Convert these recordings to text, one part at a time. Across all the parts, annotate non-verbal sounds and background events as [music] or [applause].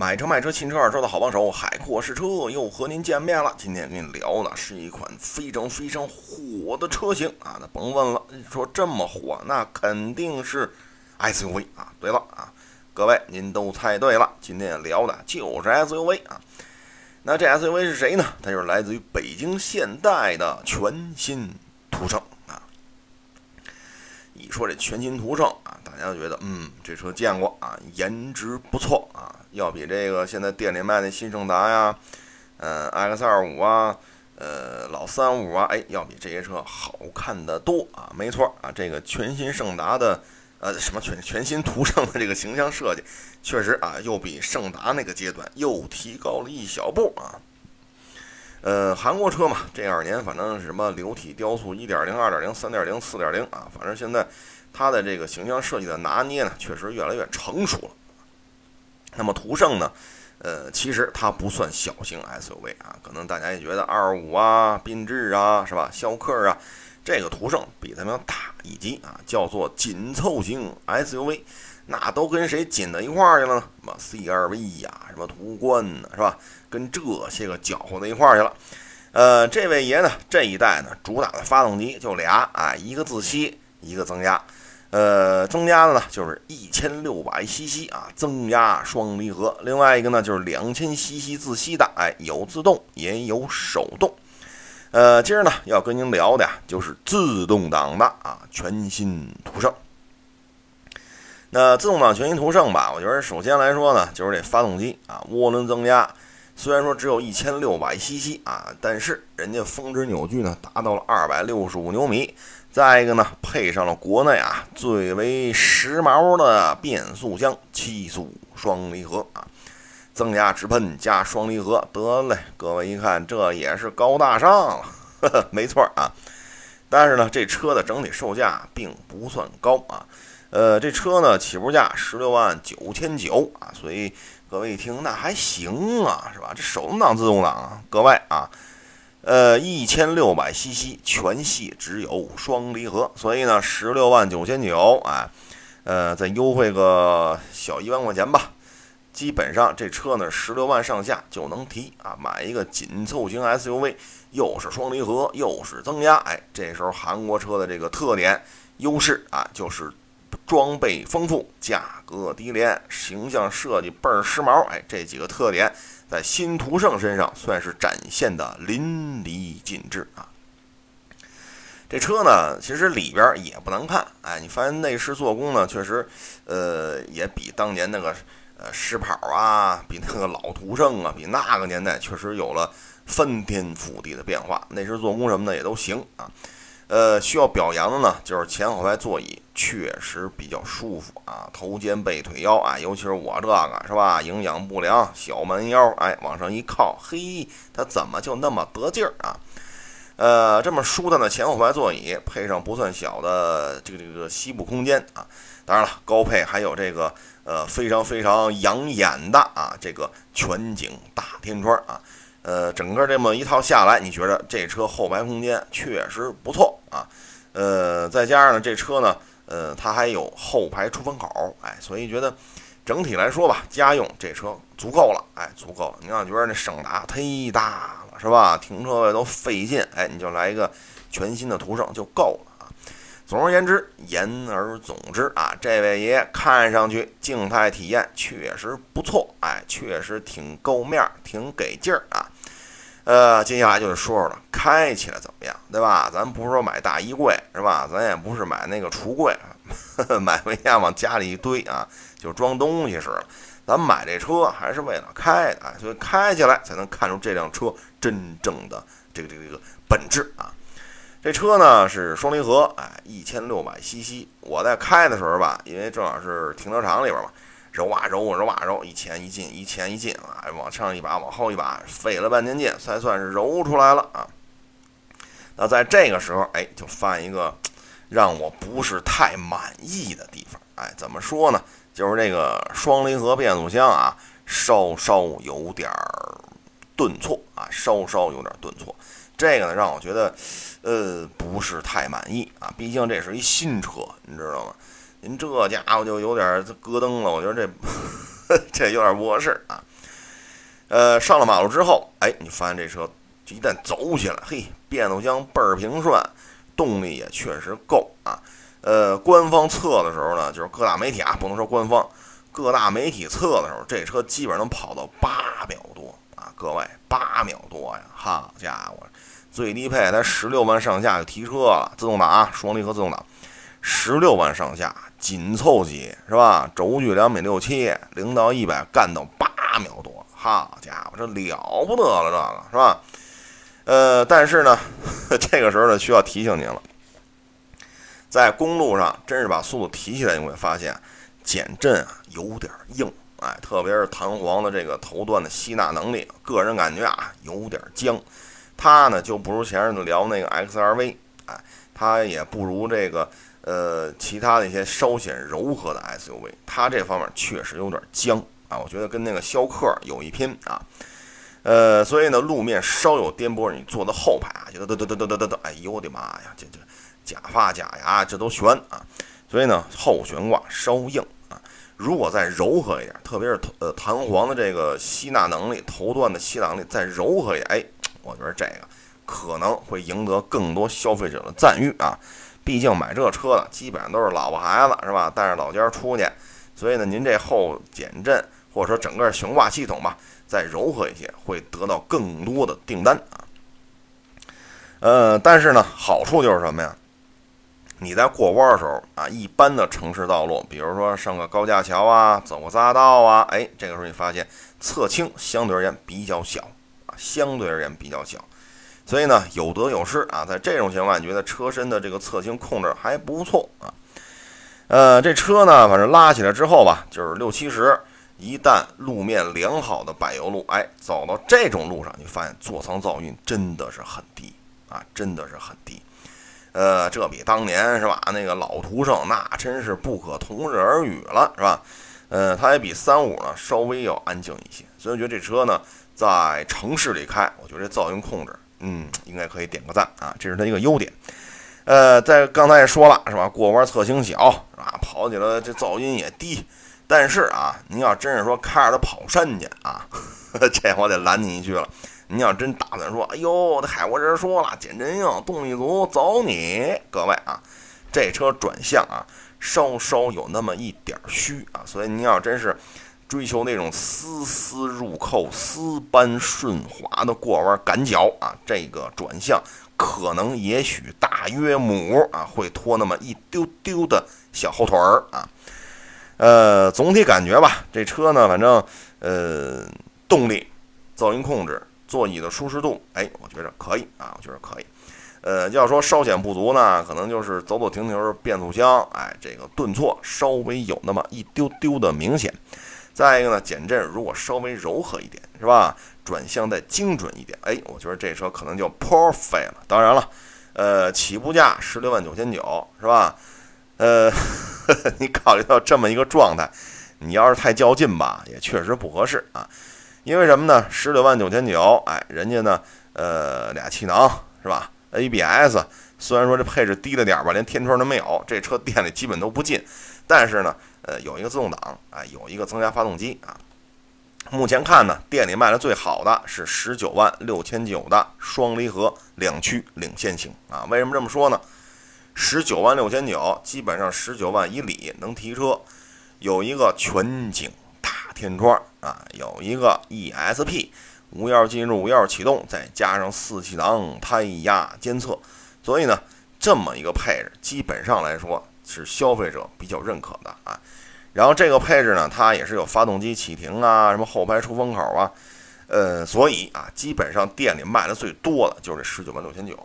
买车卖车新车二手车的好帮手，海阔试车又和您见面了。今天跟你聊的是一款非常非常火的车型啊，那甭问了，说这么火，那肯定是 SUV 啊。对了啊，各位您都猜对了，今天聊的就是 SUV 啊。那这 SUV 是谁呢？它就是来自于北京现代的全新途胜啊。一说这全新途胜啊，大家都觉得嗯，这车见过啊，颜值不错啊，要比这个现在店里卖的新胜达呀，呃，X 二五啊，呃，老三五啊，哎，要比这些车好看的多啊。没错啊，这个全新胜达的呃什么全全新途胜的这个形象设计，确实啊，又比胜达那个阶段又提高了一小步啊。呃，韩国车嘛，这二年反正什么流体雕塑，一点零、二点零、三点零、四点零啊，反正现在它的这个形象设计的拿捏呢，确实越来越成熟了。那么途胜呢，呃，其实它不算小型 SUV 啊，可能大家也觉得二五啊、缤智啊，是吧？逍客啊，这个途胜比它们要大一级啊，叫做紧凑型 SUV。那都跟谁紧到一块儿去了呢？什么 CR-V 呀，什么途观呢，是吧？跟这些个搅和到一块儿去了。呃，这位爷呢，这一代呢，主打的发动机就俩啊，一个自吸，一个增压。呃，增加的呢就是一千六百 CC 啊，增压双离合。另外一个呢就是两千 CC 自吸的，哎，有自动也有手动。呃，今儿呢要跟您聊的呀，就是自动挡的啊，全新途胜。那自动挡全新途胜吧，我觉得首先来说呢，就是这发动机啊，涡轮增压，虽然说只有一千六百 CC 啊，但是人家峰值扭矩呢达到了二百六十五牛米。再一个呢，配上了国内啊最为时髦的变速箱七速双离合啊，增压直喷加双离合，得嘞，各位一看这也是高大上了，[laughs] 没错啊。但是呢，这车的整体售价并不算高啊。呃，这车呢起步价十六万九千九啊，所以各位一听那还行啊，是吧？这手动挡、自动挡啊，各位啊，呃，一千六百 CC 全系只有双离合，所以呢十六万九千九啊，呃，再优惠个小一万块钱吧，基本上这车呢十六万上下就能提啊，买一个紧凑型 SUV，又是双离合又是增压，哎，这时候韩国车的这个特点优势啊就是。装备丰富，价格低廉，形象设计倍儿时髦，哎，这几个特点在新途胜身上算是展现的淋漓尽致啊。这车呢，其实里边也不难看，哎，你发现内饰做工呢，确实，呃，也比当年那个呃狮跑啊，比那个老途胜啊，比那个年代确实有了翻天覆地的变化，内饰做工什么的也都行啊。呃，需要表扬的呢，就是前后排座椅确实比较舒服啊，头肩背腿腰啊，尤其是我这个是吧，营养不良小蛮腰，哎，往上一靠，嘿，它怎么就那么得劲儿啊？呃，这么舒坦的前后排座椅，配上不算小的这个这个膝部空间啊，当然了，高配还有这个呃非常非常养眼的啊这个全景大天窗啊。呃，整个这么一套下来，你觉得这车后排空间确实不错啊？呃，再加上呢，这车呢，呃，它还有后排出风口，哎，所以觉得整体来说吧，家用这车足够了，哎，足够了。你要觉得那胜达忒大了，是吧？停车位都费劲，哎，你就来一个全新的途胜就够了啊。总而言之，言而总之啊，这位爷看上去静态体验确实不错，哎，确实挺够面儿，挺给劲儿啊。呃，接下来就是说说了，开起来怎样，对吧？咱不是说买大衣柜是吧？咱也不是买那个橱柜，[laughs] 买回家往家里一堆啊，就装东西似的。咱买这车还是为了开的，所以开起来才能看出这辆车真正的这个这个这个本质啊。这车呢是双离合，哎，一千六百 CC。我在开的时候吧，因为正好是停车场里边嘛，揉啊揉，揉啊揉，一前一进，一前一进啊，往上一把，往后一把，费了半天劲才算是揉出来了啊。那在这个时候，哎，就犯一个让我不是太满意的地方，哎，怎么说呢？就是这个双离合变速箱啊，稍稍有点顿挫啊，稍稍有点顿挫。这个呢，让我觉得。呃，不是太满意啊，毕竟这是一新车，你知道吗？您这家伙就有点咯噔了，我觉得这 [laughs] 这有点不合适啊。呃，上了马路之后，哎，你发现这车一旦走起来，嘿，变速箱倍儿平顺，动力也确实够啊。呃，官方测的时候呢，就是各大媒体啊，不能说官方，各大媒体测的时候，这车基本上能跑到八秒多啊，各位，八秒多呀，好家伙，最低配才十六万上下就提车了，自动挡啊，双离合自动挡，十六万上下紧凑级是吧？轴距两米六七，零到一百干到八秒多，好家伙，这了不得了，这个是吧？呃，但是呢，[laughs] 这个时候呢，需要提醒您了。在公路上，真是把速度提起来，你会发现减震啊有点硬，哎，特别是弹簧的这个头段的吸纳能力，个人感觉啊有点僵。它呢就不如前面聊那个 XRV，哎，它也不如这个呃其他的一些稍显柔和的 SUV，它这方面确实有点僵啊，我觉得跟那个逍客有一拼啊。呃，所以呢，路面稍有颠簸，你坐到后排啊，就嘚嘚嘚嘚嘚嘚嘚，哎呦我的妈呀，这这。假发假牙这都悬啊，所以呢后悬挂稍硬啊。如果再柔和一点，特别是呃弹簧的这个吸纳能力、头段的吸纳能力再柔和一点，哎，我觉得这个可能会赢得更多消费者的赞誉啊。毕竟买这车的基本上都是老婆孩子是吧？带着老家出去，所以呢您这后减震或者说整个悬挂系统吧再柔和一些，会得到更多的订单啊。呃，但是呢好处就是什么呀？你在过弯的时候啊，一般的城市道路，比如说上个高架桥啊，走个匝道啊，哎，这个时候你发现侧倾相对而言比较小啊，相对而言比较小，所以呢有得有失啊。在这种情况，你觉得车身的这个侧倾控制还不错啊。呃，这车呢，反正拉起来之后吧，就是六七十，一旦路面良好的柏油路，哎，走到这种路上，你发现座舱噪音真的是很低啊，真的是很低。呃，这比当年是吧？那个老途胜那真是不可同日而语了，是吧？呃，它也比三五呢稍微要安静一些，所以我觉得这车呢在城市里开，我觉得这噪音控制，嗯，应该可以点个赞啊，这是它一个优点。呃，在刚才也说了是吧？过弯侧倾小是吧？跑起来这噪音也低，但是啊，您要真是说开着它跑山去啊，[laughs] 这我得拦您一句了。您要真打算说，哎呦，这海沃人说了，减震硬，动力足，走你！各位啊，这车转向啊，稍稍有那么一点虚啊，所以您要真是追求那种丝丝入扣、丝般顺滑的过弯感脚啊，这个转向可能也许大约母啊会拖那么一丢丢的小后腿儿啊。呃，总体感觉吧，这车呢，反正呃，动力、噪音控制。座椅的舒适度，哎，我觉着可以啊，我觉着可以。呃，要说稍显不足呢，可能就是走走停停变速箱，哎，这个顿挫稍微有那么一丢丢的明显。再一个呢，减震如果稍微柔和一点，是吧？转向再精准一点，哎，我觉得这车可能就 perfect 了。当然了，呃，起步价十六万九千九，是吧？呃，[laughs] 你考虑到这么一个状态，你要是太较劲吧，也确实不合适啊。因为什么呢？十六万九千九，哎，人家呢，呃，俩气囊是吧？ABS 虽然说这配置低了点吧，连天窗都没有，这车店里基本都不进。但是呢，呃，有一个自动挡，哎，有一个增压发动机啊。目前看呢，店里卖的最好的是十九万六千九的双离合两驱领先型啊。为什么这么说呢？十九万六千九，基本上十九万以里能提车，有一个全景大。天窗啊，有一个 ESP 无钥匙进入、无钥匙启动，再加上四气囊胎压监测，所以呢，这么一个配置，基本上来说是消费者比较认可的啊。然后这个配置呢，它也是有发动机启停啊，什么后排出风口啊，呃，所以啊，基本上店里卖的最多的就是这十九万六千九。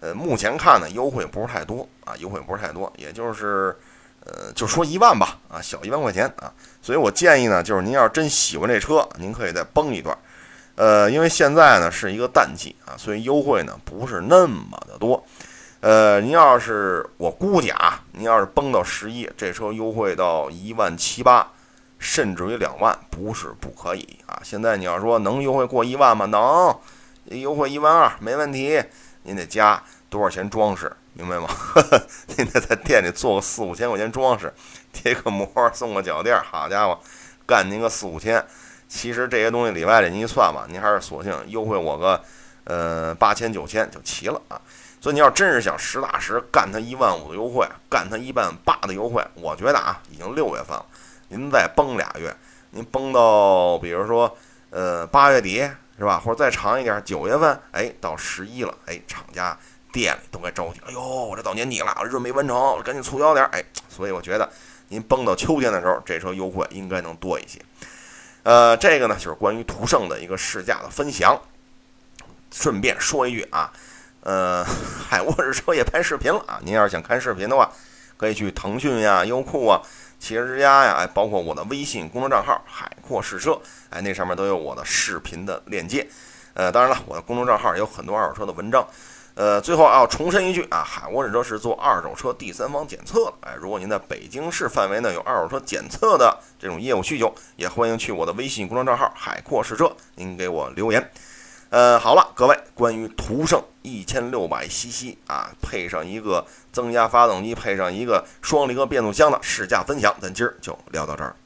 呃，目前看呢，优惠不是太多啊，优惠不是太多，也就是。呃，就说一万吧，啊，小一万块钱啊，所以我建议呢，就是您要是真喜欢这车，您可以再崩一段，呃，因为现在呢是一个淡季啊，所以优惠呢不是那么的多，呃，您要是我估计啊，您要是崩到十一，这车优惠到一万七八，甚至于两万，不是不可以啊。现在你要说能优惠过一万吗？能，优惠一万二没问题，您得加多少钱装饰？明白吗？[laughs] 您得在店里做个四五千块钱装饰，贴个膜，送个脚垫，好家伙，干您个四五千，其实这些东西里外里您一算吧，您还是索性优惠我个呃八千九千就齐了啊。所以你要真是想实打实干他一万五的优惠，干他一万八的优惠，我觉得啊，已经六月份了，您再崩俩月，您崩到比如说呃八月底是吧，或者再长一点九月份，哎，到十一了，哎，厂家店里都该着急，哎呦，我这到年底了，我这没完成，赶紧促销点，哎，所以我觉得您崩到秋天的时候，这车优惠应该能多一些。呃，这个呢就是关于途胜的一个试驾的分享，顺便说一句啊。呃，海沃士车也拍视频了啊！您要是想看视频的话，可以去腾讯呀、优酷啊、汽车之家呀，哎，包括我的微信公众账号“海阔试车”，哎，那上面都有我的视频的链接。呃，当然了，我的公众账号有很多二手车的文章。呃，最后要重申一句啊，海沃试车是做二手车第三方检测的。哎，如果您在北京市范围内有二手车检测的这种业务需求，也欢迎去我的微信公众账号“海阔试车”，您给我留言。呃，好了，各位，关于途胜一千六百 CC 啊，配上一个增压发动机，配上一个双离合变速箱的试驾分享，咱今儿就聊到这儿。